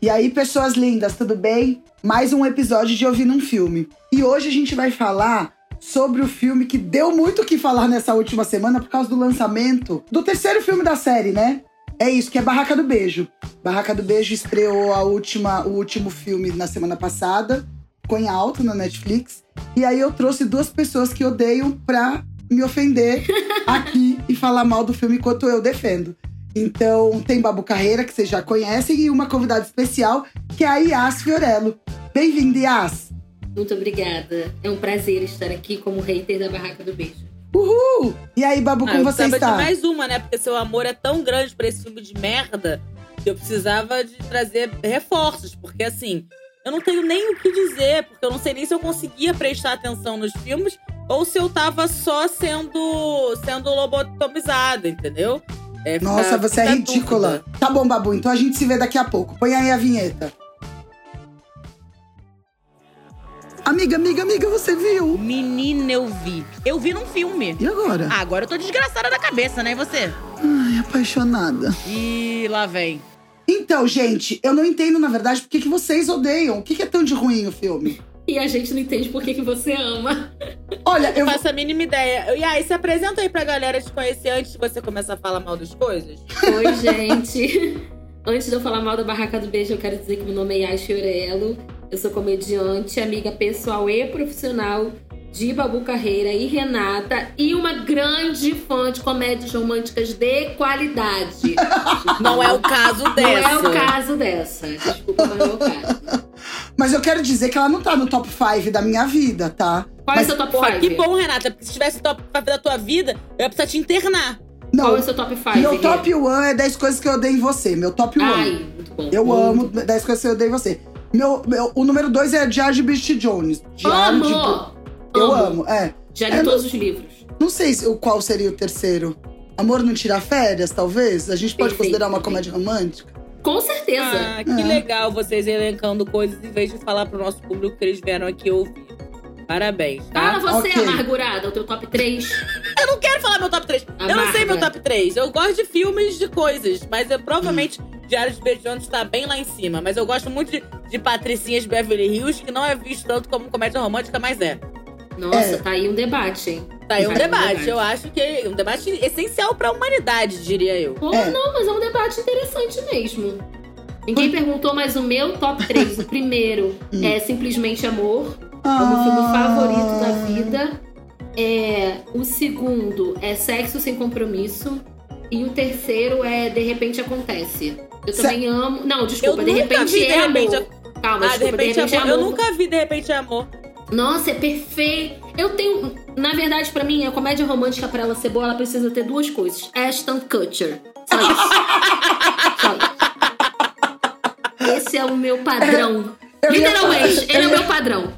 E aí, pessoas lindas, tudo bem? Mais um episódio de Ouvindo um Filme. E hoje a gente vai falar sobre o filme que deu muito o que falar nessa última semana por causa do lançamento do terceiro filme da série, né? É isso, que é Barraca do Beijo. Barraca do Beijo estreou a última, o último filme na semana passada, ficou em alto na Netflix. E aí eu trouxe duas pessoas que odeiam pra me ofender aqui e falar mal do filme enquanto eu defendo. Então, tem Babu Carreira, que vocês já conhecem, e uma convidada especial, que é a Yas Fiorello. Bem-vinda, Yas! Muito obrigada. É um prazer estar aqui como hater da Barraca do Beijo. Uhul! E aí, Babu, como ah, você está? de mais uma, né? Porque seu amor é tão grande pra esse filme de merda que eu precisava de trazer reforços. Porque, assim, eu não tenho nem o que dizer, porque eu não sei nem se eu conseguia prestar atenção nos filmes ou se eu tava só sendo, sendo lobotomizada, entendeu? É, Nossa, você é ridícula. Dúvida. Tá bom, Babu, então a gente se vê daqui a pouco. Põe aí a vinheta. Amiga, amiga, amiga, você viu? Menina, eu vi. Eu vi num filme. E agora? Ah, agora eu tô desgraçada da cabeça, né? E você? Ai, apaixonada. E lá vem. Então, gente, eu não entendo, na verdade, por que, vocês odeiam. O que, é tão de ruim o filme? E a gente não entende por que você ama. Olha, eu. Não faço a mínima ideia. E aí, se apresenta aí pra galera te conhecer antes de você começar a falar mal das coisas. Oi, gente. antes de eu falar mal da Barraca do Beijo, eu quero dizer que meu nome é Yas Fiorello. Eu sou comediante, amiga pessoal e profissional de Babu Carreira e Renata e uma grande fã de comédias românticas de qualidade. Não é o caso dessa. Não é o caso dessa. Desculpa, não é o caso. Mas eu quero dizer que ela não tá no top 5 da minha vida, tá? Qual Mas, é o seu top 5? Que bom, Renata, porque se tivesse top 5 da tua vida, eu ia precisar te internar. Não, Qual é o seu top 5? Meu top 1 é 10 coisas que eu odeio em você. Meu top 1. Ai, muito bom. Eu muito amo 10 coisas que eu odeio em você. Meu, meu, o número 2 é Diário de Bridget Jones. Diário amo! de... Eu amo, é. Já li é, todos os livros. Não sei se, qual seria o terceiro. Amor não tira férias, talvez? A gente pode Perfeito, considerar uma perfeito. comédia romântica? Com certeza. Ah, que É. legal vocês elencando coisas em vez de falar pro nosso público que eles vieram aqui ouvir. Parabéns, tá? Fala você, Ok. amargurada, o teu top 3. Eu não quero falar meu top 3. Eu não Amarga. sei meu top 3. Eu gosto de filmes de coisas, mas eu provavelmente Diário de Bridget Jones tá bem lá em cima. Mas eu gosto muito de, de Patricinhas de Beverly Hills, que não é visto tanto como comédia romântica, mas é. Nossa, É. tá aí um debate, hein? Tá aí um Tá debate. Eu acho que é um debate essencial pra humanidade, diria eu. Pô, É. não, mas é um debate interessante mesmo. Ninguém perguntou, mas o meu top 3, o primeiro Hum. é Simplesmente Amor, é Ah. o meu filme favorito da vida. É, o segundo é Sexo Sem Compromisso. E o terceiro é De Repente Acontece. Eu Se- também amo. Não, desculpa, Eu De nunca Repente vi De é Repente Amor. Calma, ah, de desculpa, repente, é amor. Eu nunca vi De Repente Amor. Nossa, é perfeito. Eu tenho. Na verdade, pra mim, a comédia romântica, pra ela ser boa, ela precisa ter duas coisas: Ashton Kutcher. Só isso. Só isso. Esse é o meu padrão. Eu Literalmente, falar- ele é o meu padrão.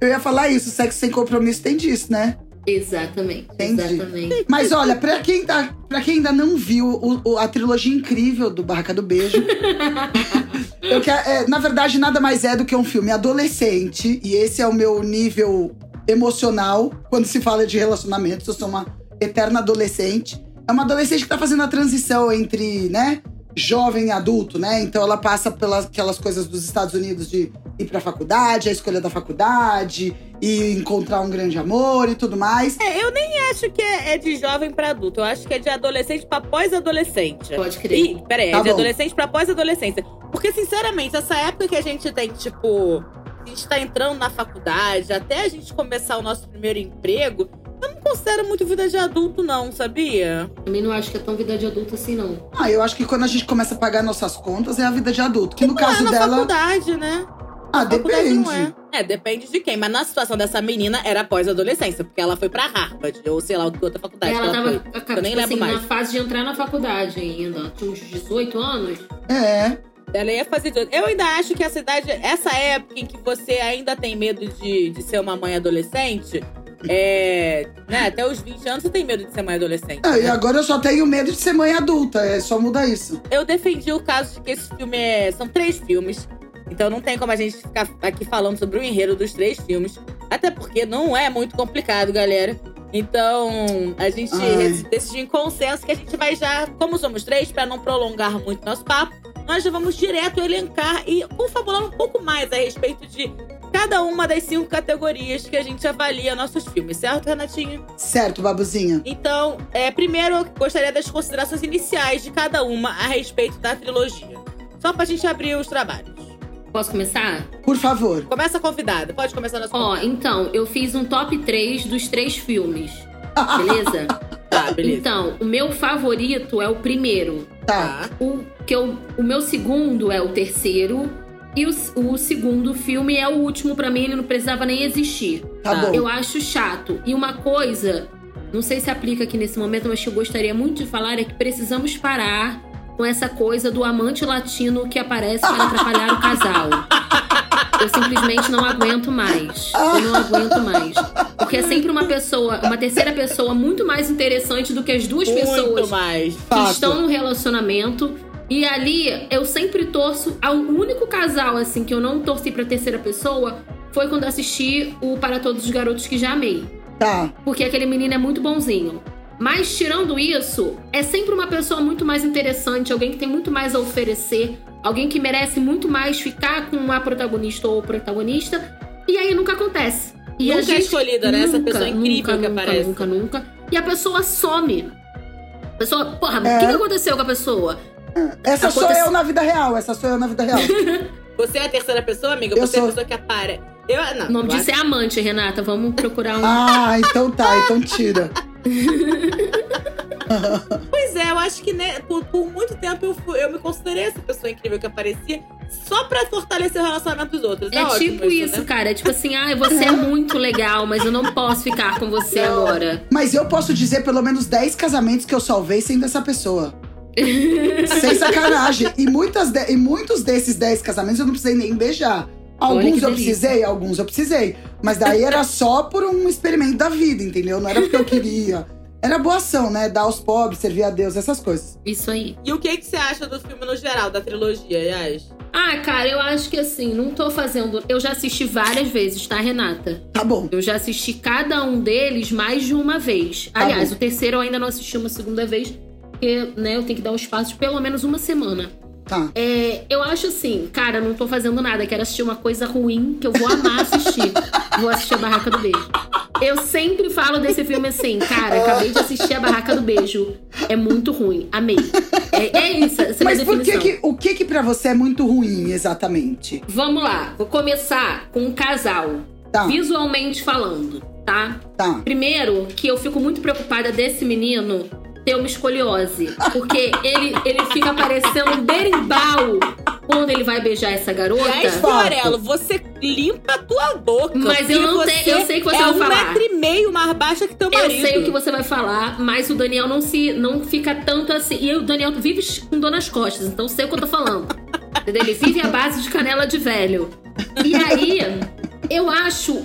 Eu ia falar isso, sexo sem compromisso tem disso, né? Exatamente. Entendi. Exatamente. Mas olha, pra quem, tá, pra quem ainda não viu o- o- a trilogia incrível do Barraca do Beijo, eu quero- é, na verdade nada mais é do que um filme adolescente, e esse é o meu nível emocional quando se fala de relacionamentos. Eu sou uma eterna adolescente. É uma adolescente que tá fazendo a transição entre, né, jovem e adulto, né? Então ela passa pelas aquelas coisas dos Estados Unidos de ir pra faculdade, a escolha da faculdade, e encontrar um grande amor e tudo mais. É, eu nem acho que é, é de jovem pra adulto. Eu acho que é de adolescente pra pós-adolescente. Pode crer. Ih, peraí, Tá é de bom. adolescente pra pós-adolescência. Porque, sinceramente, essa época que a gente tem, tipo, a gente tá entrando na faculdade, até a gente começar o nosso primeiro emprego, eu não considero muito vida de adulto, não, sabia? Também não acho que é tão vida de adulto assim, não. Ah, eu acho que quando a gente começa a pagar nossas contas é a vida de adulto. Que no Não caso é na dela. faculdade, né? Ah, depende. não é. É, depende de quem. Mas na situação dessa menina, era pós-adolescência. Porque ela foi pra Harvard, ou sei lá, outra faculdade. ela que tava foi. Eu nem tipo lembro assim, mais. na fase de entrar na faculdade ainda. Tinha uns 18 anos. É. Ela ia fazer. Eu ainda acho que essa idade, essa época em que você ainda tem medo de, de ser uma mãe adolescente, é. Né, até os 20 anos você tem medo de ser mãe adolescente. Ah, e né? agora eu só tenho medo de ser mãe adulta. É só mudar isso. Eu defendi o caso de que esse filme é. São três filmes. Então não tem como a gente ficar aqui falando sobre o enredo dos três filmes. Até porque não é muito complicado, galera. Então, a gente Ai. decidiu em consenso que a gente vai já, como somos três, pra não prolongar muito nosso papo, nós já vamos direto elencar e confabular um pouco mais a respeito de cada uma das cinco categorias que a gente avalia nossos filmes, certo, Renatinho? Certo, babuzinha. Então, é, primeiro eu gostaria das considerações iniciais de cada uma a respeito da trilogia. Só pra gente abrir os trabalhos. Posso começar? Por favor. Começa convidada, pode começar na sua Ó, então, eu fiz um top 3 dos três filmes. Beleza? Tá, beleza. Então, o meu favorito é o primeiro. Tá. Tá. O, que eu, o meu segundo é o terceiro. E o, o segundo filme é o último pra mim, ele não precisava nem existir. Tá Tá. bom. Eu acho chato. E uma coisa, não sei se aplica aqui nesse momento, mas que eu gostaria muito de falar é que precisamos parar com essa coisa do amante latino que aparece para atrapalhar o casal. Eu simplesmente não aguento mais. Eu não aguento mais. Porque é sempre uma pessoa, uma terceira pessoa muito mais interessante do que as duas Muito pessoas mais. que Fato. estão no relacionamento. E ali eu sempre torço. ao único casal, assim, que eu não torci pra terceira pessoa foi quando assisti o Para Todos os Garotos que Já Amei. Tá. Porque aquele menino é muito bonzinho. Mas tirando isso, é sempre uma pessoa muito mais interessante, alguém que tem muito mais a oferecer, alguém que merece muito mais ficar com a protagonista ou o protagonista. E aí nunca acontece. E Nunca a é gente, escolhida, né? Essa pessoa incrível nunca, que nunca, aparece. Nunca, nunca. E a pessoa some. A pessoa, porra, É. o que, que aconteceu com a pessoa? Essa sou Acontece- eu na vida real. Essa sou eu na vida real. Você é a terceira pessoa, amiga? Eu Você é sou. a pessoa que apare. Eu, não, O nome disso é amante, Renata. Vamos procurar um. ah, então tá. Então tira. Pois é, eu acho que né, por, por muito tempo eu, fui- eu me considerei essa pessoa incrível que aparecia só pra fortalecer o relacionamento dos outros. É ótimo tipo isso, né? cara. É tipo assim, ah, você é muito legal, mas eu não posso ficar com você agora. Mas eu posso dizer pelo menos 10 casamentos que eu salvei sendo essa pessoa. Sem sacanagem. E, muitas de- e muitos desses 10 casamentos eu não precisei nem beijar. Alguns eu precisei, alguns eu precisei. Mas daí era só por um experimento da vida, entendeu? Não era porque eu queria. Era boa ação, né? Dar aos pobres, servir a Deus, essas coisas. Isso aí. E o que, que você acha do filme no geral, da trilogia, Yas? Ah, cara, eu acho que assim, não tô fazendo. Eu já assisti várias vezes, tá, Renata? Tá bom. Eu já assisti cada um deles mais de uma vez. Tá Aliás, bom. o terceiro eu ainda não assisti uma segunda vez, porque, né, eu tenho que dar um espaço de pelo menos uma semana. Tá. É, eu acho assim, cara, não tô fazendo nada, quero assistir uma coisa ruim que eu vou amar assistir. vou assistir a Barraca do Beijo. Eu sempre falo desse filme assim, cara, acabei de assistir a Barraca do Beijo. É muito ruim. Amei. É, é isso, essa é Mas por definição. que, que o que que pra você é muito ruim, exatamente? Vamos lá, vou começar com um casal, Tá, visualmente falando, tá? tá. Primeiro, que eu fico muito preocupada desse menino ter uma escoliose. Porque ele, ele fica parecendo um berimbau quando ele vai beijar essa garota. Yas fato. Fiorello, você limpa a tua boca. Mas eu não tenho- eu sei que você é vai um falar. metro e meio mais baixa que teu Eu marido. sei o que você vai falar, mas o Daniel não se não fica tanto assim. E o Daniel vive com dor nas costas, então sei o que eu tô falando. Entendeu? Ele vive à base de canela de velho. E aí, eu acho,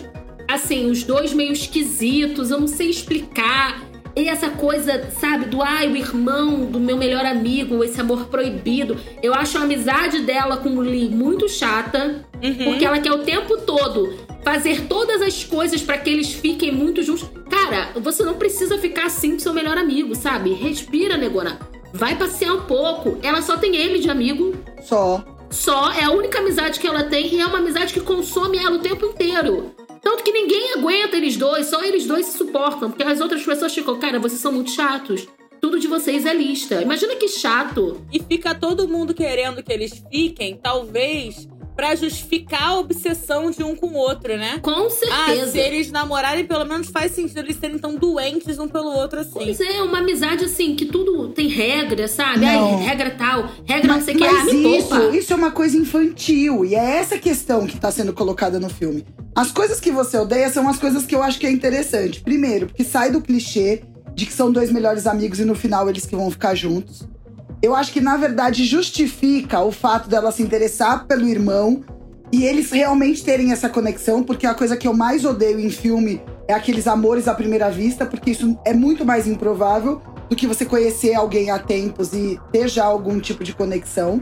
assim, os dois meio esquisitos, eu não sei explicar. E essa coisa, sabe, do ai, o irmão do meu melhor amigo, esse amor proibido. Eu acho a amizade dela com o Lee muito chata. Uhum. Porque ela quer o tempo todo fazer todas as coisas pra que eles fiquem muito juntos. Cara, você não precisa ficar assim com seu melhor amigo, sabe? Respira, negona. Vai passear um pouco. Ela só tem ele de amigo. Só. Só é a única amizade que ela tem e é uma amizade que consome ela o tempo inteiro. Tanto que ninguém aguenta eles dois, só eles dois se suportam. Porque as outras pessoas ficam, cara, vocês são muito chatos. Tudo de vocês é lista. Imagina que chato. E fica todo mundo querendo que eles fiquem, talvez, pra justificar a obsessão de um com o outro, né? Com Ah, certeza. se eles namorarem, pelo menos faz sentido eles serem tão doentes um pelo outro assim. Pois é, uma amizade assim, que tudo tem regra, sabe? Não. Ai, regra tal, regra não Mas, sei o que. Ah, me isso, poupa. isso é uma coisa infantil. E é essa questão que tá sendo colocada no filme. As coisas que você odeia são as coisas que eu acho que é interessante. Primeiro, porque sai do clichê de que são dois melhores amigos e no final eles que vão ficar juntos. Eu acho que, na verdade, justifica o fato dela se interessar pelo irmão e eles realmente terem essa conexão, porque a coisa que eu mais odeio em filme é aqueles amores à primeira vista, porque isso é muito mais improvável do que você conhecer alguém há tempos e ter já algum tipo de conexão.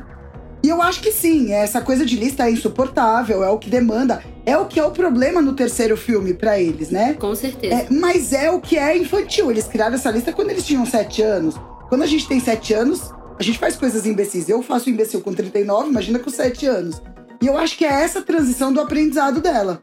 E eu acho que sim, essa coisa de lista é insuportável, é o que demanda, é o que é o problema no terceiro filme pra eles, né? Com certeza. É, mas é o que é infantil. Eles criaram essa lista quando eles tinham sete anos. Quando a gente tem sete anos, A gente faz coisas imbecis. Eu faço imbecil com 39, imagina com 7 anos. E eu acho que é essa transição do aprendizado dela.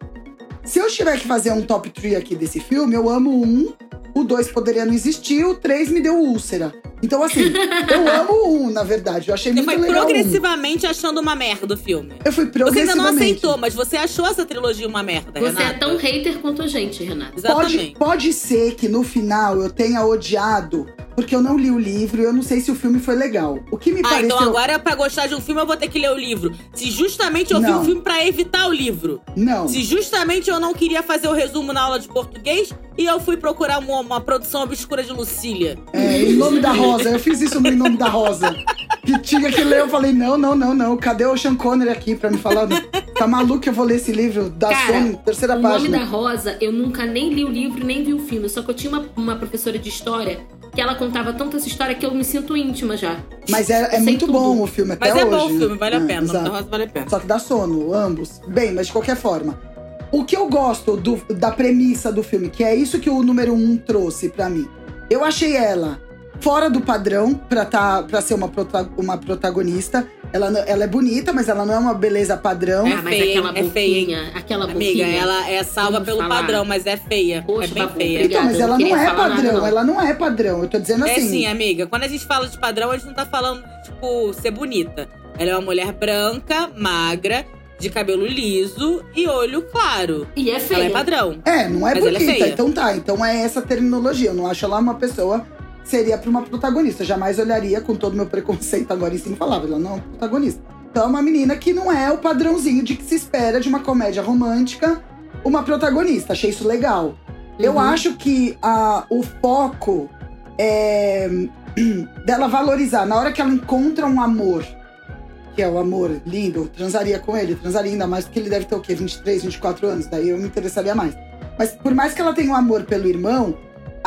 Se eu tiver que fazer um top 3 aqui desse filme, eu amo um, o dois poderia não existir, o três me deu úlcera. Então, assim, eu amo um, na verdade. Eu achei Você muito foi legal. um. progressivamente achando uma merda o filme. Eu fui Você progressivamente. ainda não aceitou, mas você achou essa trilogia uma merda, Você é Renata. tão hater quanto a gente, Renata. Pode, Exatamente. pode ser que no final eu tenha odiado, porque eu não li o livro e eu não sei se o filme foi legal. O que me Ah, pareceu. então agora pra gostar de um filme eu vou ter que ler o livro. Se justamente eu vi Não. um filme pra evitar o livro. Não. Se justamente eu não queria fazer o resumo na aula de português e eu fui procurar uma, uma produção obscura de Lucília. É, em nome da Rosa. Eu fiz isso no Em Nome da Rosa. Que tinha que ler, eu falei, não, não, não, não. Cadê o Sean Connery aqui pra me falar? Tá maluco que eu vou ler esse livro da Cara, Sony, terceira O Nome página. da Rosa, eu nunca nem li o livro, nem vi o filme. Só que eu tinha uma, uma professora de história que ela contava tanto essa história que eu me sinto íntima já. Mas é, é muito tudo. bom o filme até Mas é hoje. bom o filme, vale a É, pena. Rosa vale a pena. Só que dá sono, ambos. Bem, mas de qualquer forma. O que eu gosto do- da premissa do filme, que é isso que o número um trouxe pra mim. Eu achei ela fora do padrão pra, tá, pra ser uma, prota- uma protagonista. Ela, não- ela é bonita, mas ela não é uma beleza padrão. É mas feia, aquela é feia, boquinha, aquela Amiga, boquinha. ela é salva pelo falar. padrão, mas é feia. Poxa, é bem Babu, feia. obrigada. então, mas ela não não é falar nada, padrão. não. ela não é padrão. Eu tô dizendo É assim. sim, amiga. Quando a gente fala de padrão, a gente não tá falando de, tipo, ser bonita. Ela é uma mulher branca, magra, de cabelo liso e olho claro. E é Ela feia. é padrão. É, não é Mas ela é bonita. feia. então tá, então é essa terminologia. Eu não acho ela uma pessoa seria pra uma protagonista. Jamais olharia com todo o meu preconceito agora em cima e falava, ela não é uma protagonista. Então é uma menina que não é o padrãozinho de que se espera de uma comédia romântica uma protagonista. Achei isso legal. Eu Uhum. acho que a, o foco é dela valorizar. Na hora que ela encontra um amor, que é o amor lindo, eu transaria com ele, transaria ainda mais porque ele deve ter o quê? 23, 24 anos, daí eu me interessaria mais. Mas por mais que ela tenha um amor pelo irmão,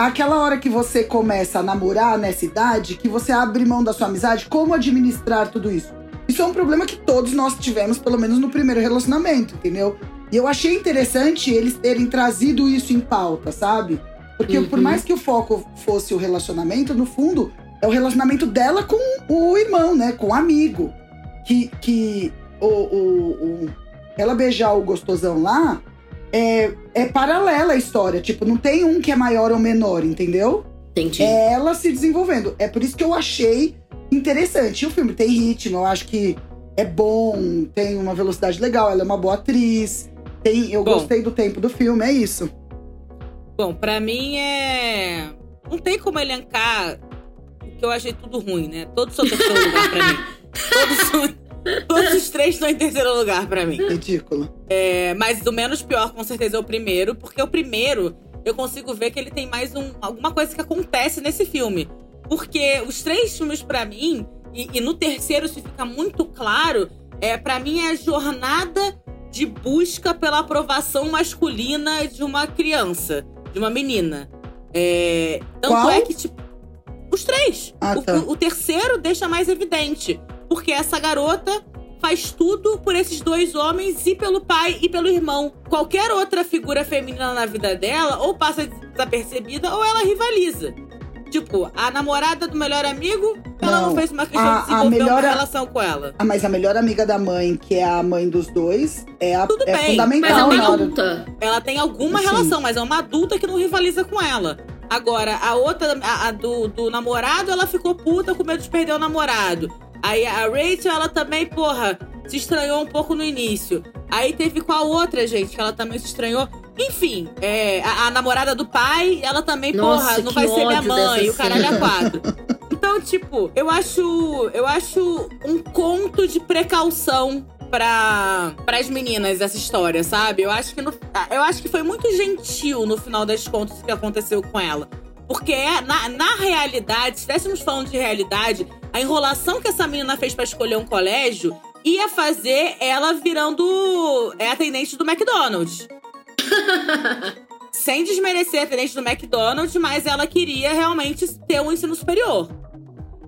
aquela hora que você começa a namorar nessa idade, que você abre mão da sua amizade, como administrar tudo isso? Isso é um problema que todos nós tivemos, pelo menos no primeiro relacionamento, entendeu? E eu achei interessante eles terem trazido isso em pauta, sabe? Porque Uhum. por mais que o foco fosse o relacionamento, no fundo, é o relacionamento dela com o irmão, né? Com o amigo. Que, que o, o- o- ela beijar o gostosão lá é, é paralela a história. Tipo, não tem um que é maior ou menor, entendeu? Entendi. É ela se desenvolvendo. É por isso que eu achei interessante. E o filme tem ritmo, eu acho que é bom, tem uma velocidade legal, ela é uma boa atriz. Tem, eu Bom. gostei do tempo do filme, é isso. Bom, pra mim é. Não tem como elencar que eu achei tudo ruim, né? Todos são terceiro lugar pra mim. Todos, são- todos os três estão em terceiro lugar pra mim. Ridículo. É, mas o menos pior, com certeza, é o primeiro, porque o primeiro eu consigo ver que ele tem mais um, alguma coisa que acontece nesse filme. Porque os três filmes, pra mim, e, e no terceiro isso fica muito claro, é para mim é a jornada de busca pela aprovação masculina de uma criança, de uma menina. É, tanto Qual? é que, tipo. Os três. Ah, tá. o- o terceiro deixa mais evidente. Porque essa garota faz tudo por esses dois homens e pelo pai e pelo irmão. Qualquer outra figura feminina na vida dela ou passa desapercebida ou ela rivaliza. Tipo, a namorada do melhor amigo, ela não, Não. fez uma questão A- de desenvolver melhor- uma relação com ela. Ah, mas a melhor amiga da mãe, que é a mãe dos dois, é, a, Tudo é bem, Mas é fundamental uma hora. adulta. Ela tem alguma Sim. relação, mas é uma adulta que não rivaliza com ela. Agora, a outra, a, a do, do namorado, ela ficou puta com medo de perder o namorado. Aí a Rachel, ela também, porra, se estranhou um pouco no início. Aí teve com a outra, gente, que ela também se estranhou. Enfim, é, a, a namorada do pai, ela também, Nossa, porra, não vai ser minha mãe, o caralho é quatro. Então, tipo, eu acho. Eu acho um conto de precaução para as meninas essa história, sabe? Eu acho que no- eu acho que foi muito gentil no final das contas o que aconteceu com ela. Porque é, na, na realidade, se estivéssemos falando de realidade, a enrolação que essa menina fez pra escolher um colégio ia fazer ela virando é atendente do McDonald's. Sem desmerecer a atendente do McDonald's, mas ela queria realmente ter um ensino superior.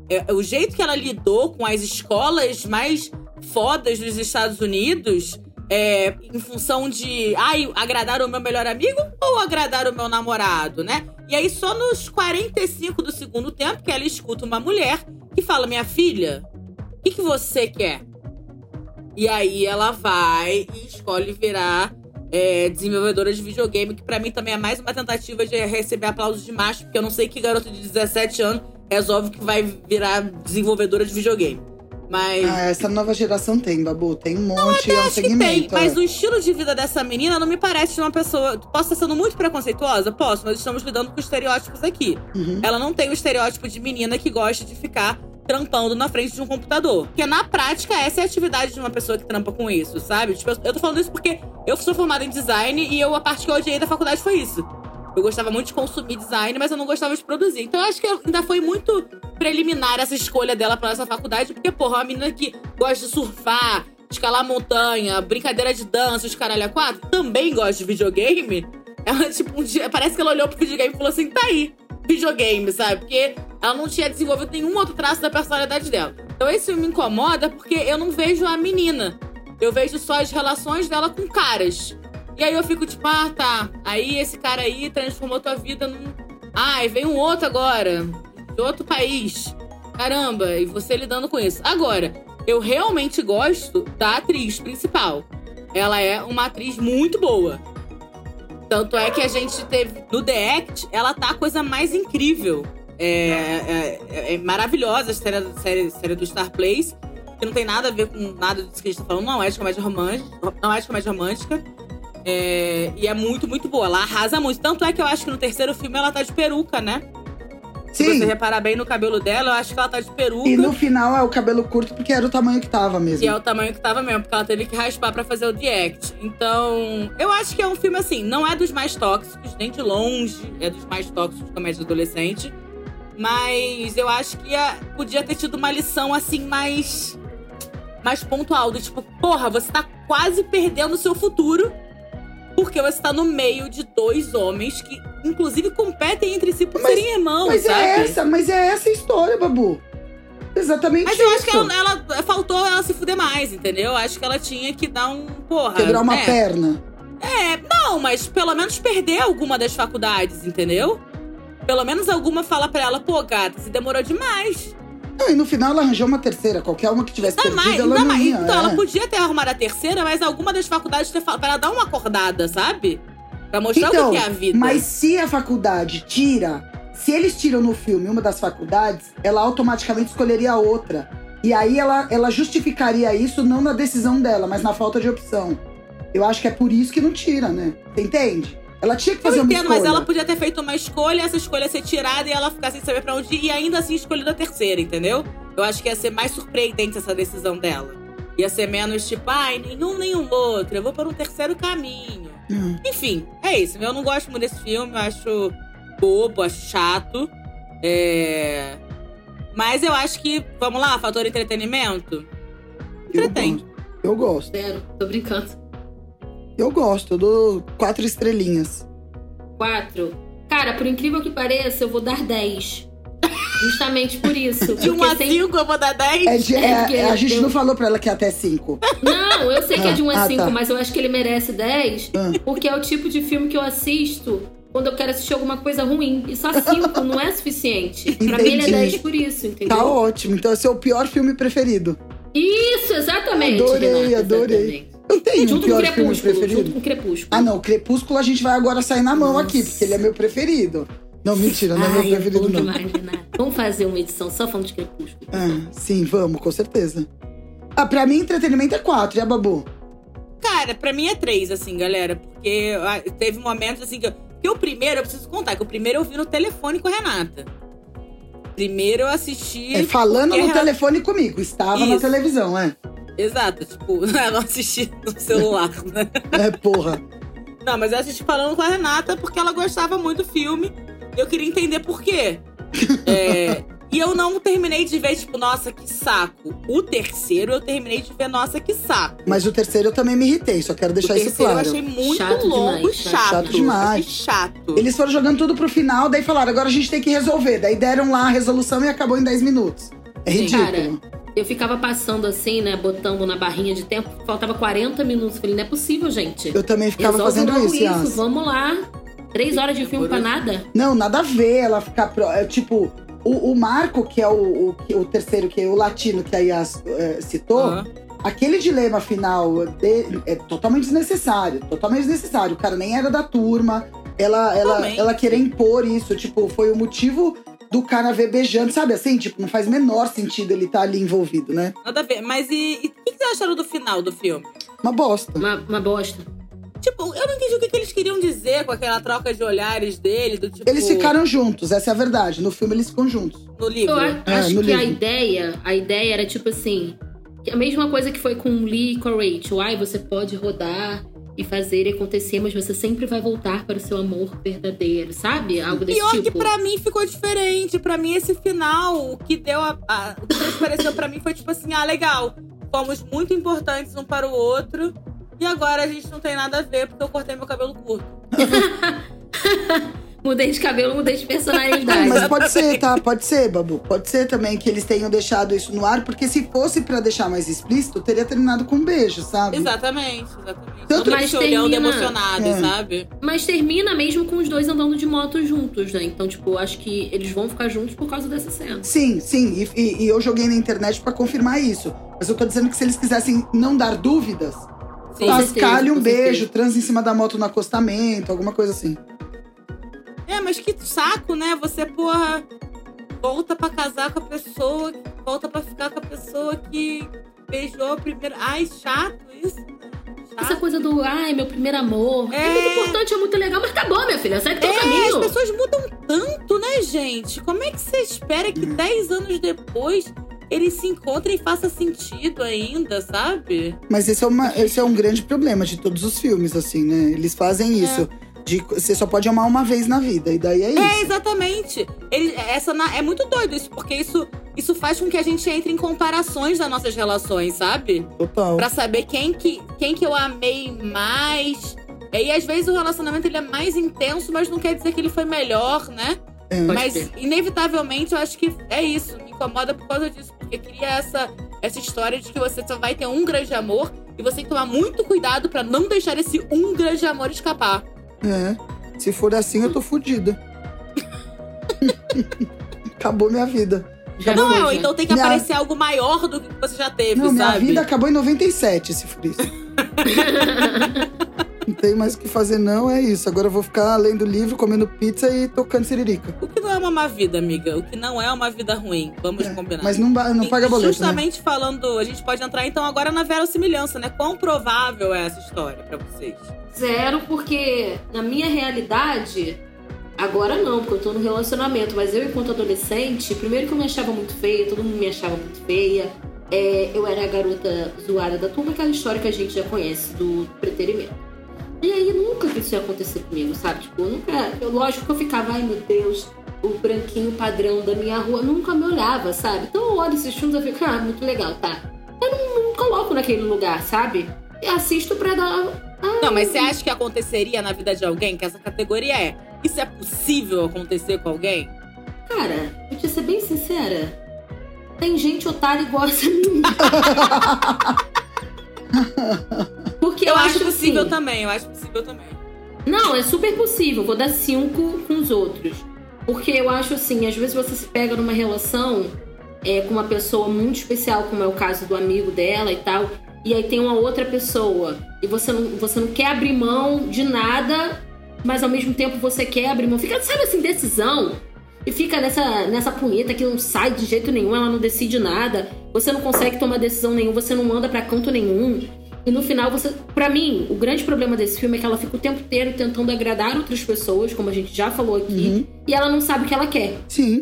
É, o jeito que ela lidou com as escolas mais fodas dos Estados Unidos, é, em função de ai, agradar o meu melhor amigo ou agradar o meu namorado, né? E aí, só nos 45 do segundo tempo, que ela escuta uma mulher que fala: Minha filha, o que, que você quer? E aí ela vai e escolhe virar é, desenvolvedora de videogame, que pra mim também é mais uma tentativa de receber aplausos de macho, porque eu não sei que garoto de 17 anos resolve que vai virar desenvolvedora de videogame. Mas. Ah, essa nova geração tem, Babu. Tem um monte, Não, até é um acho que segmento. tem, mas é. o estilo de vida dessa menina não me parece de uma pessoa. Posso estar sendo muito preconceituosa? Posso, nós estamos lidando com estereótipos aqui. Uhum. Ela não tem o estereótipo de menina que gosta de ficar trampando na frente de um computador. Porque na prática, essa é a atividade de uma pessoa que trampa com isso, sabe? Tipo, eu tô falando isso porque eu sou formada em design e eu, a parte que eu odiei da faculdade foi isso. Eu gostava muito de consumir design, mas eu não gostava de produzir. Então eu acho que ainda foi muito preliminar essa escolha dela pra essa faculdade, porque, porra, uma menina que gosta de surfar, escalar montanha, brincadeira de dança, os caralho a quatro, também gosta de videogame. Ela, tipo, um dia. Parece que ela olhou pro videogame e falou assim: tá aí, videogame, sabe? Porque ela não tinha desenvolvido nenhum outro traço da personalidade dela. Então isso me incomoda porque eu não vejo a menina. Eu vejo só as relações dela com caras. E aí eu fico tipo, ah, tá. Aí esse cara aí transformou tua vida num. Ah, e vem um outro agora. De outro país. Caramba, e você lidando com isso. Agora, eu realmente gosto da atriz principal. Ela é uma atriz muito boa. Tanto é que a gente teve. No The Act, ela tá a coisa mais incrível. É, é- é- é maravilhosa a série, série, série do Star Place. Que não tem nada a ver com nada disso que a gente tá falando. Não é de comédia romântica. Não é de comédia romântica. É, e é muito, muito boa. Ela arrasa muito. Tanto é que eu acho que no terceiro filme ela tá de peruca, né? Se Sim. você reparar bem no cabelo dela, eu acho que ela tá de peruca. E no final é o cabelo curto porque era o tamanho que tava mesmo. Que é o tamanho que tava mesmo, porque ela teve que raspar pra fazer o The Act. Então, eu acho que é um filme assim, não é dos mais tóxicos, nem de longe é dos mais tóxicos de comédia adolescente. Mas eu acho que ia- podia ter tido uma lição assim mais. mais pontual. Do tipo, porra, você tá quase perdendo o seu futuro. Porque você tá no meio de dois homens que, inclusive, competem entre si por Mas- serem irmãos, Mas sabe? é essa, mas é essa a história, Babu. Exatamente Mas eu isso. acho que ela, ela- faltou ela se fuder mais, entendeu? Acho que ela tinha que dar um. Porra. Quebrar uma é. perna. É, não, mas pelo menos perder alguma das faculdades, entendeu? Pelo menos alguma fala pra ela, pô, gata, você demorou demais. Não, e no final ela arranjou uma terceira. Qualquer uma que tivesse Não, perdido, mais, ela não, não mais. ia. Então, é. ela podia ter arrumado a terceira, mas alguma das faculdades ter falado pra ela dar uma acordada, sabe? Pra mostrar Então, o que que é a vida. Mas se a faculdade tira, se eles tiram no filme uma das faculdades, ela automaticamente escolheria a outra. E aí ela, ela justificaria isso não na decisão dela, mas na falta de opção. Eu acho que é por isso que não tira, né? Você entende? Ela tinha que Eu fazer uma entendo, escolha. mas ela podia ter feito uma escolha, essa escolha ser tirada e ela ficar sem saber pra onde ir e ainda assim escolhido a terceira, entendeu? Eu acho que ia ser mais surpreendente essa decisão dela. Ia ser menos tipo, ai, nenhum, nenhum outro, eu vou por um terceiro caminho. Hum. Enfim, é isso. Eu não gosto muito desse filme, eu acho bobo, acho chato. É... Mas eu acho que, vamos lá, fator entretenimento? Eu Entretém. gosto. Eu gosto. Zero. Tô brincando. Eu gosto. Eu dou quatro estrelinhas. Quatro. Cara, por incrível que pareça, eu vou dar 10. Justamente por isso. De 1 porque a tem- 5 eu vou dar 10. É de- É, é- a gente eu- não falou pra ela que é até cinco. Não, eu sei que é de 1 a Ah, 5, tá. mas eu acho que ele merece 10, Ah. porque é o tipo de filme que eu assisto quando eu quero assistir alguma coisa ruim. E só 5 não é suficiente. Pra mim ele é Entendi. 10 por isso, entendeu? Tá ótimo. Então esse é o pior filme preferido. Isso, exatamente. Adorei, Renata, adorei. exatamente. Eu tenho um Junto com pior o filme Crepúsculo, preferido. junto com o Crepúsculo. Ah, não. Crepúsculo a gente vai agora sair na mão Nossa. aqui, porque ele é meu preferido. Não, mentira, não é meu Ai, é preferido, bom não. demais. Vamos fazer uma edição só falando de Crepúsculo. Ah, sim, vamos, com certeza. Ah, pra mim, entretenimento é quatro, e a Babu? Cara, pra mim é 3, assim, galera. Porque ah, teve momentos assim que eu. Que o primeiro, eu preciso contar, que o primeiro eu vi no telefone com a Renata. Primeiro eu assisti. É falando no Renata- telefone comigo. Estava na Isso. televisão, é. Exato, tipo, não assisti no celular, né? É, porra. Não, mas eu assisti falando com a Renata porque ela gostava muito do filme. E eu queria entender por quê. É, e eu não terminei de ver, tipo, nossa, que saco. O terceiro eu terminei de ver, nossa, que saco. Mas o terceiro eu também me irritei, só quero deixar o isso terceiro claro. eu achei muito Chato longo demais, e chato. chato. Chato demais. Achei chato. Eles foram jogando tudo pro final, daí falaram, agora a gente tem que resolver. Daí deram lá a resolução e acabou em 10 minutos. É Sim. ridículo. Eu ficava passando assim, né? Botando na barrinha de tempo. Faltava 40 minutos. Falei, não é possível, gente. Eu também ficava Resolve fazendo isso, isso. Yas. Vamos lá. Três horas de filme pra nada? Não, nada a ver ela ficar. Pro... É, tipo, O, o Marco, que é o, o, o terceiro, que é o latino que a Yas é, citou, Aham. aquele dilema final dele é totalmente desnecessário. Totalmente desnecessário. O cara nem era da turma. Ela, ela, ela querer impor isso, tipo, foi o motivo do cara ver beijando, sabe assim? Tipo, não faz menor sentido ele estar ali envolvido, né? Nada a ver. Mas e, e o que vocês acharam do final do filme? Uma bosta. Uma, uma bosta. Tipo, eu não entendi o que, que eles queriam dizer com aquela troca de olhares dele, do tipo. Eles ficaram juntos, essa é a verdade. No filme eles ficam juntos. no livro. Eu a- É, acho no que a livro. ideia, a ideia era tipo assim, a mesma coisa que foi com o Lee e com a Rachel. Ai, você pode rodar e fazer e acontecer, mas você sempre vai voltar para o seu amor verdadeiro, sabe? Algo desse Pior tipo. que pra mim ficou diferente. Pra mim, esse final, o que deu a. a o que transpareceu pra mim foi tipo assim: ah, legal. Fomos muito importantes um para o outro. E agora a gente não tem nada a ver porque eu cortei meu cabelo curto. Mudei de cabelo, mudei de personalidade. Mas pode ser, tá? Pode ser, Babu. Pode ser também que eles tenham deixado isso no ar, porque se fosse pra deixar mais explícito, teria terminado com um beijo, sabe? Exatamente, exatamente. Tanto- Não se olhando termina- emocionado, É. sabe? Mas termina mesmo com os dois andando de moto juntos, né? Então, tipo, acho que eles vão ficar juntos por causa dessa cena. Sim, sim. E, e- e eu joguei na internet pra confirmar isso. Mas eu tô dizendo que se eles quisessem não dar dúvidas, Sim. Um beijo, certeza. transa em cima da moto no acostamento, alguma coisa assim. É, mas que saco, né? Você, porra, volta pra casar com a pessoa, volta pra ficar com a pessoa que beijou a primeira. Ai, chato isso. né? Essa Chato. coisa do, ai, meu primeiro amor. É, É. muito importante, é muito legal, mas acabou, minha filha. Segue teu É, caminho. as pessoas mudam tanto, né, gente? Como é que você espera que 10 anos depois eles se encontrem e faça sentido ainda, sabe? Mas esse é, uma, esse é um grande problema de todos os filmes, assim, né? Eles fazem isso. De, você só pode amar uma vez na vida, e daí é isso. É, exatamente. Ele, essa na- é muito doido isso, porque isso, isso faz com que a gente entre em comparações das nossas relações, sabe? Total. Pra saber quem que, quem que eu amei mais. E às vezes o relacionamento ele é mais intenso, mas não quer dizer que ele foi melhor, né? É. Mas, inevitavelmente, eu acho que é isso. Me incomoda por causa disso. Porque cria essa, essa história de que você só vai ter um grande amor e você tem que tomar muito cuidado pra não deixar esse um grande amor escapar. É. Se for assim, eu tô fudida. Acabou minha vida. Já não foi, é, então tem que Minha- aparecer algo maior do que você já teve, Não, minha sabe? vida acabou em 97, se for isso. não tem mais o que fazer, não, é isso. Agora eu vou ficar lendo livro, comendo pizza e tocando siririca. O que não é uma má vida, amiga? O que não é uma vida ruim? Vamos combinar. Mas não, não E paga boleto, né? Justamente falando, a gente pode entrar então agora na verossimilhança, né? Quão provável é essa história pra vocês? Zero, porque na minha realidade, agora não, porque eu tô no relacionamento, mas eu, enquanto adolescente, primeiro que eu me achava muito feia, todo mundo me achava muito feia. É, eu era a garota zoada da turma, aquela história que a gente já conhece do preterimento. E aí nunca que isso ia acontecer comigo, sabe? Tipo, eu nunca. Eu, lógico que eu ficava, ai meu Deus, o branquinho padrão da minha rua nunca me olhava, sabe? Então eu olho esses filmes e fico, ah, muito legal, tá. Eu não, não coloco naquele lugar, sabe? E assisto pra dar. Não, mas você acha que aconteceria na vida de alguém? Que essa categoria é. Isso é possível acontecer com alguém? Cara, vou te ser bem sincera. Tem gente otária igual essa menina. Porque Eu, acho assim, possível também, eu acho possível também. Não, é super possível. Vou dar cinco com os outros. Porque eu acho assim, às vezes você se pega numa relação é, com uma pessoa muito especial, como é o caso do amigo dela e tal, e aí tem uma outra pessoa. E você não, você não quer abrir mão de nada, mas ao mesmo tempo você quer abrir mão. Fica, sabe assim, decisão. E fica nessa, nessa punheta que não sai de jeito nenhum, ela não decide nada. Você não consegue tomar decisão nenhuma, você não anda pra canto nenhum. E no final você. Pra mim, o grande problema desse filme é que ela fica o tempo inteiro tentando agradar outras pessoas, como a gente já falou aqui, Uhum. e ela não sabe o que ela quer. Sim.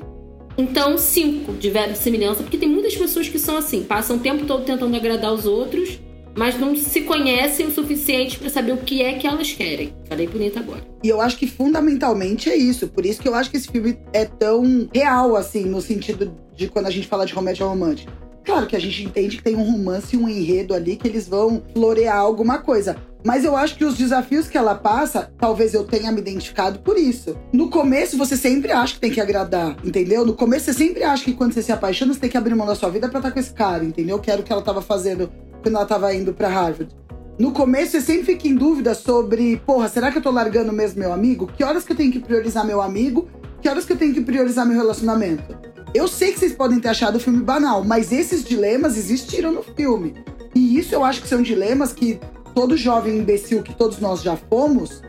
Então, cinco de verossimilhança, porque tem muitas pessoas que são assim, passam o tempo todo tentando agradar os outros, mas não se conhecem o suficiente pra saber o que é que elas querem. Falei bonita agora. E eu acho que fundamentalmente é isso. Por isso que eu acho que esse filme é tão real, assim, no sentido de quando a gente fala de comédia romântica. Claro que a gente entende que tem um romance e um enredo ali que eles vão florear alguma coisa. Mas eu acho que os desafios que ela passa, talvez eu tenha me identificado por isso. No começo, você sempre acha que tem que agradar, entendeu? No começo, você sempre acha que quando você se apaixona, você tem que abrir mão da sua vida pra estar com esse cara, entendeu? Que era o que ela tava fazendo quando ela tava indo pra Harvard. No começo, você sempre fica em dúvida sobre, porra, será que eu tô largando mesmo meu amigo? Que horas que eu tenho que priorizar meu amigo? Que horas que eu tenho que priorizar meu relacionamento? Eu sei que vocês podem ter achado o filme banal, mas esses dilemas existiram no filme. E isso eu acho que são dilemas que todo jovem imbecil que todos nós já fomos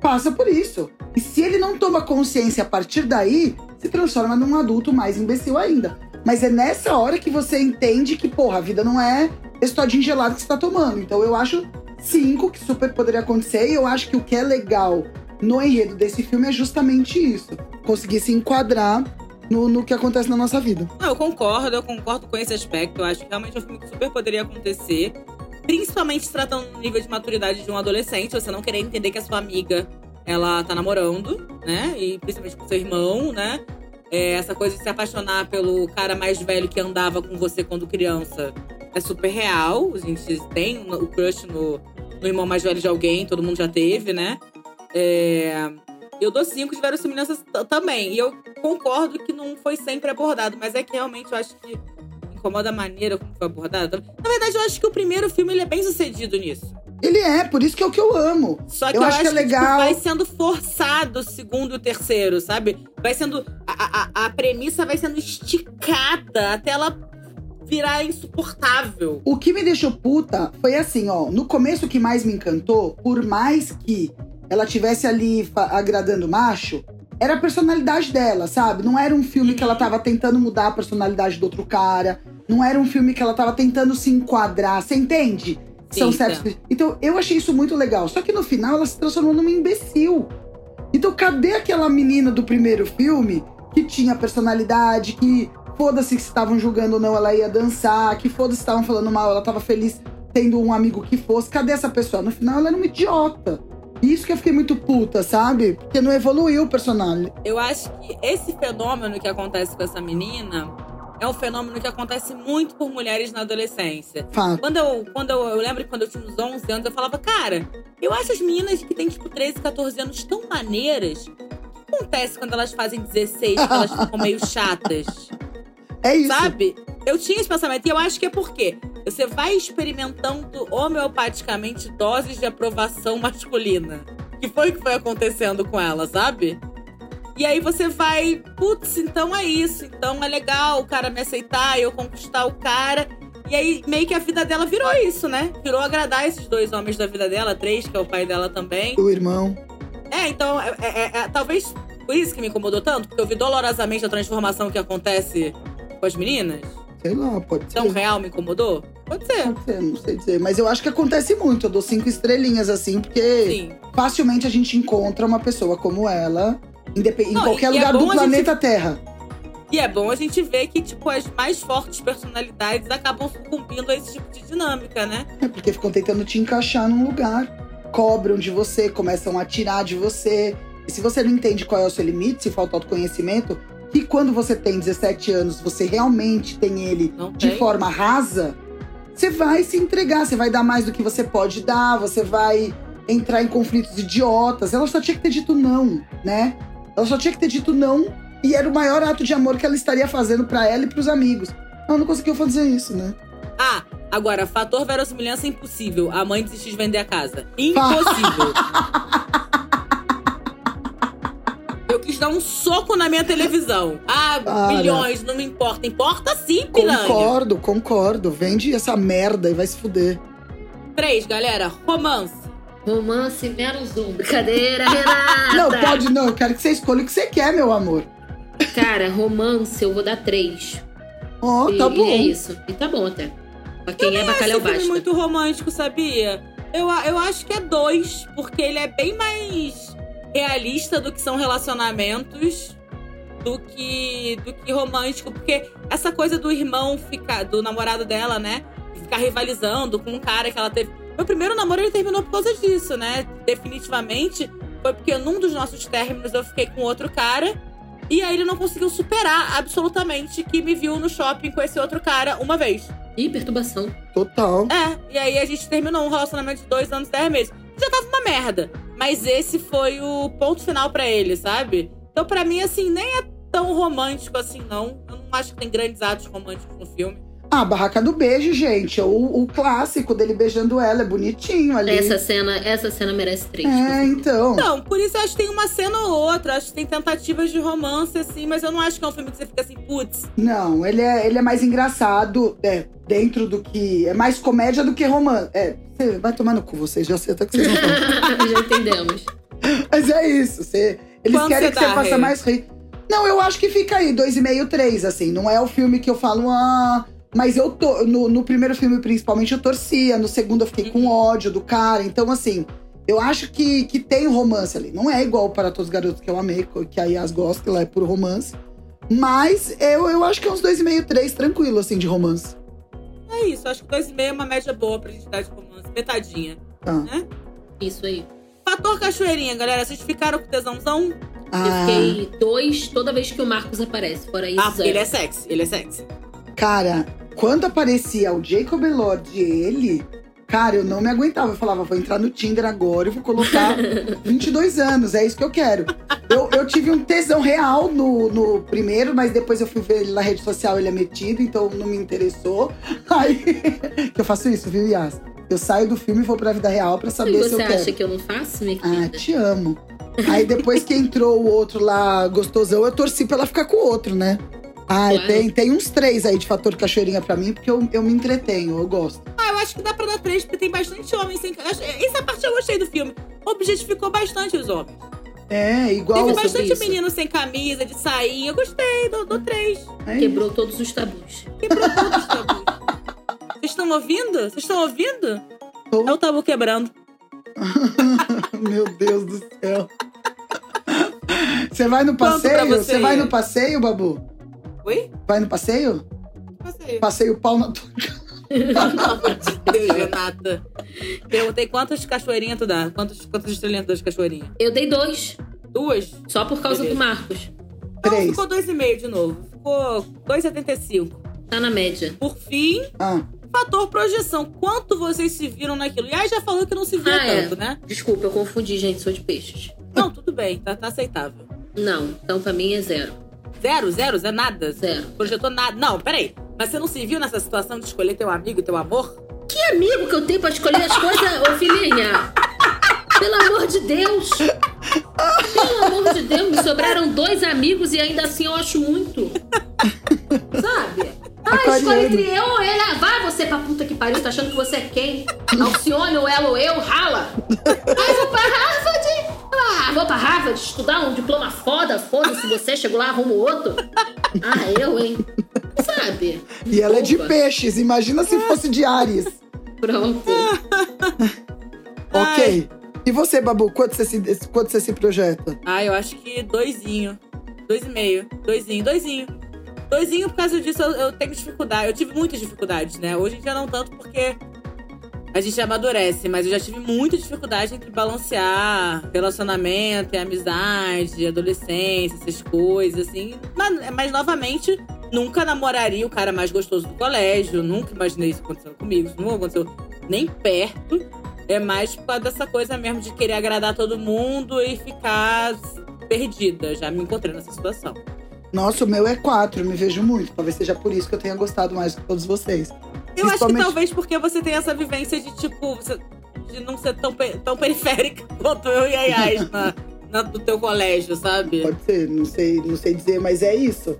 passa por isso. E se ele não toma consciência a partir daí, se transforma num adulto mais imbecil ainda. Mas é nessa hora que você entende que, porra, a vida não é esse todinho gelado que você tá tomando. Então eu acho cinco que super poderia acontecer. E eu acho que o que é legal no enredo desse filme é justamente isso. Conseguir se enquadrar no, no que acontece na nossa vida. Não, eu concordo, eu concordo com esse aspecto. Eu acho que realmente é um filme que super poderia acontecer. Principalmente tratando do nível de maturidade de um adolescente, você não querer entender que a sua amiga ela tá namorando, né? E principalmente com seu irmão, né? É, essa coisa de se apaixonar pelo cara mais velho que andava com você quando criança é super real. A gente tem o crush no, no irmão mais velho de alguém, todo mundo já teve, né? É, eu dou cinco de verossimilhança também. E eu concordo que não foi sempre abordado, mas é que realmente eu acho que incomoda a maneira como foi abordado. Na verdade, eu acho que o primeiro filme ele é bem sucedido nisso. Ele é, por isso que é o que eu amo. Só que eu, eu acho, acho, que é legal. Tipo, vai sendo forçado o segundo e o terceiro, sabe? Vai sendo. A, a, a premissa vai sendo esticada até ela virar insuportável. O que me deixou puta foi assim, ó. No começo, o que mais me encantou, por mais que ela tivesse ali agradando macho, era a personalidade dela, sabe? Não era um filme que ela tava tentando mudar a personalidade do outro cara. Não era um filme que ela tava tentando se enquadrar. Você entende? São certos. Então, eu achei isso muito legal. Só que no final ela se transformou numa imbecil. Então, cadê aquela menina do primeiro filme que tinha personalidade, que foda-se se estavam julgando ou não, ela ia dançar, que foda-se se estavam falando mal, ela tava feliz tendo um amigo que fosse. Cadê essa pessoa? No final, ela era uma idiota. Isso que eu fiquei muito puta, sabe? Porque não evoluiu o personagem. Eu acho que esse fenômeno que acontece com essa menina é um fenômeno que acontece muito por mulheres na adolescência. Fato. Quando eu, quando eu, eu lembro que quando eu tinha uns 11 anos, eu falava, cara, eu acho as meninas que têm, tipo, 13, 14 anos tão maneiras. O que acontece quando elas fazem 16, que elas ficam meio chatas? É isso. Sabe? Eu tinha esse pensamento e eu acho que é porque você vai experimentando homeopaticamente doses de aprovação masculina. Que foi o que foi acontecendo com ela, sabe? E aí você vai, putz, então é isso. Então é legal o cara me aceitar, eu conquistar o cara. E aí meio que a vida dela virou isso, né? Virou agradar esses dois homens da vida dela, três, que é o pai dela também. O irmão. É, então, é, é, é, talvez por isso que me incomodou tanto, porque eu vi dolorosamente a transformação que acontece com as meninas. Sei lá, pode ser. Tão real me incomodou? Pode ser. Pode ser, não sei dizer. Mas eu acho que acontece muito. Eu dou cinco estrelinhas, assim, porque Sim. facilmente a gente encontra uma pessoa como ela Indep não, em qualquer é lugar é do planeta gente... Terra. E é bom a gente ver que, tipo, as mais fortes personalidades acabam sucumbindo a esse tipo de dinâmica, né? É porque ficam tentando te encaixar num lugar. Cobram de você, começam a tirar de você. E se você não entende qual é o seu limite, se falta autoconhecimento, e quando você tem 17 anos, você realmente tem ele não de tem. forma rasa, você vai se entregar, você vai dar mais do que você pode dar, você vai entrar em conflitos idiotas. Ela só tinha que ter dito não, né? Ela só tinha que ter dito não e era o maior ato de amor que ela estaria fazendo para ela e pros amigos. Ela não conseguiu fazer isso, né? Ah, agora, fator verossimilhança impossível. A mãe desistiu de vender a casa. Impossível. Dar um soco na minha televisão. Ah, Para. milhões, não me importa. Importa sim, piranha. Concordo, concordo. Vende essa merda e vai se fuder. Três, galera. Romance. Romance menos um. Brincadeira, Renata! não, pode não. Eu quero que você escolha o que você quer, meu amor. Cara, romance eu vou dar três. Ó, oh, tá bom. E é isso. E tá bom até. Pra quem eu é bacalhau baixo. muito romântico, sabia? Eu, eu acho que é dois, porque ele é bem mais realista do que são relacionamentos do que do que romântico, porque essa coisa do irmão ficar do namorado dela, né, ficar rivalizando com um cara que ela teve meu primeiro namoro ele terminou por causa disso, né? Definitivamente foi porque num dos nossos términos eu fiquei com outro cara. E aí ele não conseguiu superar absolutamente que me viu no shopping com esse outro cara uma vez. Ih, perturbação. Total. É, e aí a gente terminou um relacionamento de dois anos, dez meses. Já tava uma merda. Mas esse foi o ponto final para ele, sabe? Então, para mim, assim, nem é tão romântico assim, não. Eu não acho que tem grandes atos românticos no filme. Ah, Barraca do Beijo, gente. O, o clássico dele beijando ela, é bonitinho ali. Essa cena, essa cena merece três. É, então. Não, por isso eu acho que tem uma cena ou outra. Acho que tem tentativas de romance, assim, mas eu não acho que é um filme que você fica assim, putz. Não, ele é, ele é mais engraçado, é, dentro do que. É mais comédia do que romance. É, você vai tomar no cu, vocês, já sei até que vocês não estão. Já entendemos. Mas é isso, você, eles Quanto querem você que você faça mais rir. Não, eu acho que fica aí, dois e meio, três, assim. Não é o filme que eu falo, ah. Mas eu tô. No, no primeiro filme, principalmente, eu torcia. No segundo, eu fiquei com ódio do cara. Então, assim, eu acho que, que tem romance ali. Não é igual para todos os garotos que eu amei, que a Yas gosta, que ela é puro romance. Mas eu, eu acho que é uns dois e meio, três, tranquilo, assim, de romance. É isso, acho que dois e meio é uma média boa pra gente dar de romance. Metadinha, Tá. né? Isso aí. Fator cachoeirinha, galera. Vocês ficaram com tesãozão? Eu Ah, fiquei dois toda vez que o Marcos aparece. Fora isso, Ah, ele é sexy, ele é sexy. Cara, quando aparecia o Jacob Elord e ele, cara, eu não me aguentava. Eu falava, vou entrar no Tinder agora e vou colocar 22 anos, é isso que eu quero. Eu, eu tive um tesão real no, no primeiro, mas depois eu fui ver ele na rede social, ele é metido, então não me interessou. Aí, que eu faço isso, viu, Yas? Eu saio do filme e vou pra vida real pra saber se eu você quero. acha que eu não faço, minha Ah, te amo. Aí depois que entrou o outro lá, gostosão, eu torci pra ela ficar com o outro, né? Ah, Claro. tem, tem uns três aí de fator cachoeirinha pra mim, porque eu, eu me entretenho, eu gosto. Ah, eu acho que dá pra dar três, porque tem bastante homens sem. Essa parte eu gostei do filme. Objetificou bastante os homens. É, igual. Teve bastante isso. menino sem camisa, de sair. Eu gostei, dou, dou três. É isso. Quebrou todos os tabus. Quebrou todos os tabus. Vocês estão ouvindo? Vocês estão ouvindo? Tô. É o tabu quebrando. Meu Deus do céu. Você vai no passeio? Você vai no passeio, Babu? Oi? Vai no passeio? Passei. Passeio pau na tua. Pelo amor de Deus, Renata. Perguntei quantas cachoeirinhas tu dá? Quantas, quantas estrelinhas tu dá de cachoeirinha? Eu dei dois, Duas? só por causa Beleza. do Marcos. Não, Três. ficou dois e meio de novo. Ficou 2,75. Tá na média. Por fim, Ah, fator projeção. Quanto vocês se viram naquilo? E aí já falou que não se viu Ah, é. tanto, né? Desculpa, eu confundi, gente, sou de peixes. Não, tudo bem, tá, tá aceitável. Não, então pra mim é zero. Zero, zero, zero, nada. Zero. Projetou nada. Não, peraí. Mas você não se viu nessa situação de escolher teu amigo e teu amor? Que amigo que eu tenho pra escolher as coisas, ô filhinha? Pelo amor de Deus! Pelo amor de Deus, me sobraram dois amigos e ainda assim eu acho muito. Sabe? Ah, Aquariano. escolhe entre eu ou ele. Ah, vai você pra puta que pariu, tá achando que você é quem? Alcione ou ela ou eu, rala. Ah, vou pra Harvard. Ah, vou pra Harvard estudar um diploma foda, foda-se você, chegou lá, arruma outro. Ah, eu, hein? Sabe? e ela é de peixes, imagina se fosse de Ares. Pronto. Ok. E você, Babu, quanto você se, quanto você se projeta? Ah, eu acho que doisinho. Dois e meio. Doisinho, doisinho. Doisinho, por causa disso, eu, eu tenho dificuldade. Eu tive muitas dificuldades, né? Hoje em dia não tanto, porque a gente amadurece. Mas eu já tive muita dificuldade entre balancear relacionamento e amizade, adolescência, essas coisas, assim. Mas, mas, novamente, nunca namoraria o cara mais gostoso do colégio. Nunca imaginei isso acontecendo comigo. Isso não aconteceu nem perto. É mais por causa dessa coisa mesmo de querer agradar todo mundo e ficar perdida. Já me encontrei nessa situação. Nossa, o meu é quatro, me vejo muito. Talvez seja por isso que eu tenha gostado mais que todos vocês. Eu acho que talvez porque você tem essa vivência de, tipo, de não ser tão, tão periférica quanto eu e a Yas na, na- do teu colégio, sabe? Pode ser, não sei, não sei dizer, mas é isso.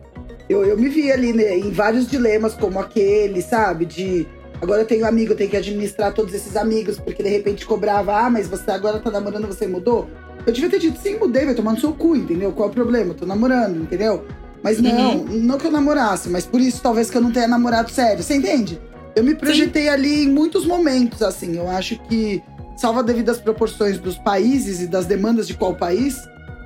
Eu, eu me vi ali né, em vários dilemas como aquele, sabe? De agora eu tenho amigo, eu tenho que administrar todos esses amigos, porque de repente cobrava, ah, mas você agora tá namorando, você mudou? Eu devia ter dito, sim, mudei, vai tomar no seu cu, entendeu? Qual é o problema? Eu tô namorando, entendeu? Mas não, não que eu namorasse, mas por isso talvez que eu não tenha namorado sério, você entende? Eu me projetei ali em muitos momentos, assim. Eu acho que, salva devido às proporções dos países e das demandas de qual país,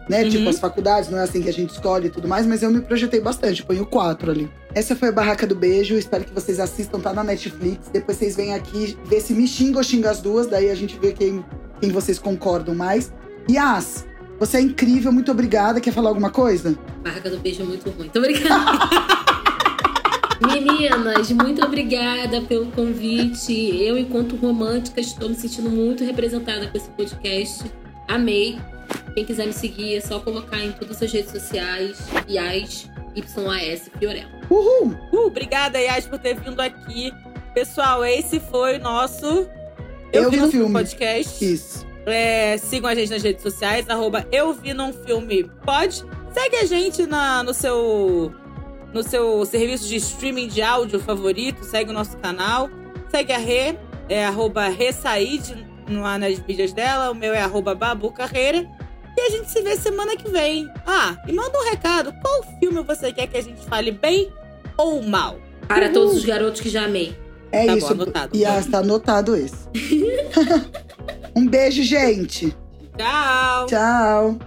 né? Uhum. Tipo, as faculdades, não é assim que a gente escolhe e tudo mais, mas eu me projetei bastante, ponho quatro ali. Essa foi a Barraca do Beijo, espero que vocês assistam, tá na Netflix. Depois vocês vêm aqui ver se me xinga ou xinga as duas, daí a gente vê quem, quem vocês concordam mais. Yas, você é incrível, muito obrigada. Quer falar alguma coisa? Barraca do beijo é muito ruim. Tô brincando. Meninas, muito obrigada pelo convite. Eu, enquanto romântica, estou me sentindo muito representada com esse podcast. Amei. Quem quiser me seguir, é só colocar em todas as redes sociais. Yas, YAS, Fiorella. Uhul! Uh, obrigada, Yas, por ter vindo aqui. Pessoal, esse foi o nosso Eu, Eu Vi Vi Num Filme. podcast. Isso. É, sigam a gente nas redes sociais, arroba Eu Vi Num Filme Pod. Segue a gente na, no seu no seu serviço de streaming de áudio favorito, segue o nosso canal. Segue a Rê, é arroba Ressaid lá nas mídias dela, o meu é arroba Babu Carreira. E a gente se vê semana que vem. Ah, e manda um recado, qual filme você quer que a gente fale bem ou mal? Para todos os garotos que já amei. É Tá bom, isso. anotado. E ah, está anotado esse. um beijo, gente. Tchau! Tchau.